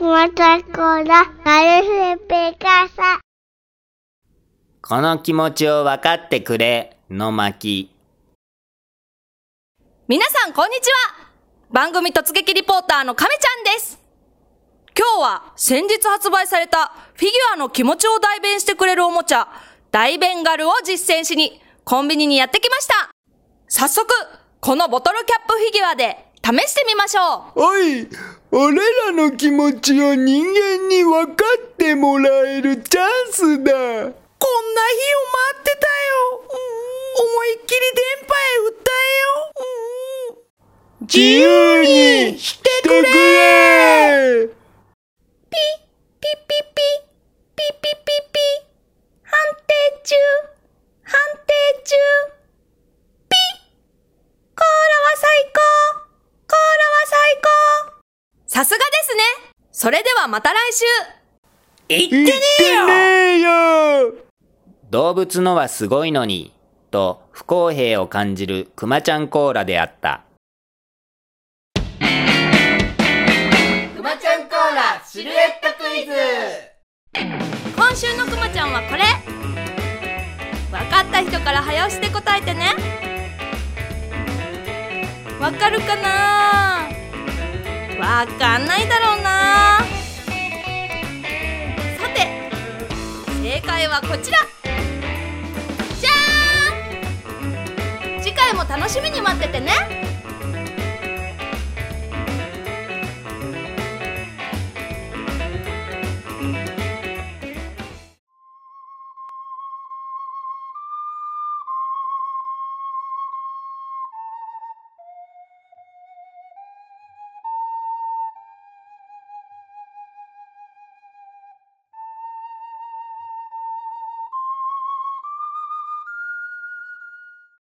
ラ、ガルフペカサ。この気持ちを分かってくれ、の巻。皆さん、こんにちは番組突撃リポーターの亀ちゃんです今日は先日発売されたフィギュアの気持ちを代弁してくれるおもちゃ、大ベンガルを実践しにコンビニにやってきました早速、このボトルキャップフィギュアで試してみましょうおい、俺らの気持ちを人間に分かってもらえるチャンスだ。こんな日を待ってたよ。思いっきり電波へ訴えよ。自由にしてくれさすがですね。それではまた来週。言ってねえよ。動物のはすごいのに、と不公平を感じるくまちゃんコーラであった。くまちゃんコーラシルエットクイズ。今週のくまちゃんはこれ。わかった人から早押しで答えてね。わかるかなわかんないだろうな。さて正解はこちら。じゃーん！次回も楽しみに待っててね。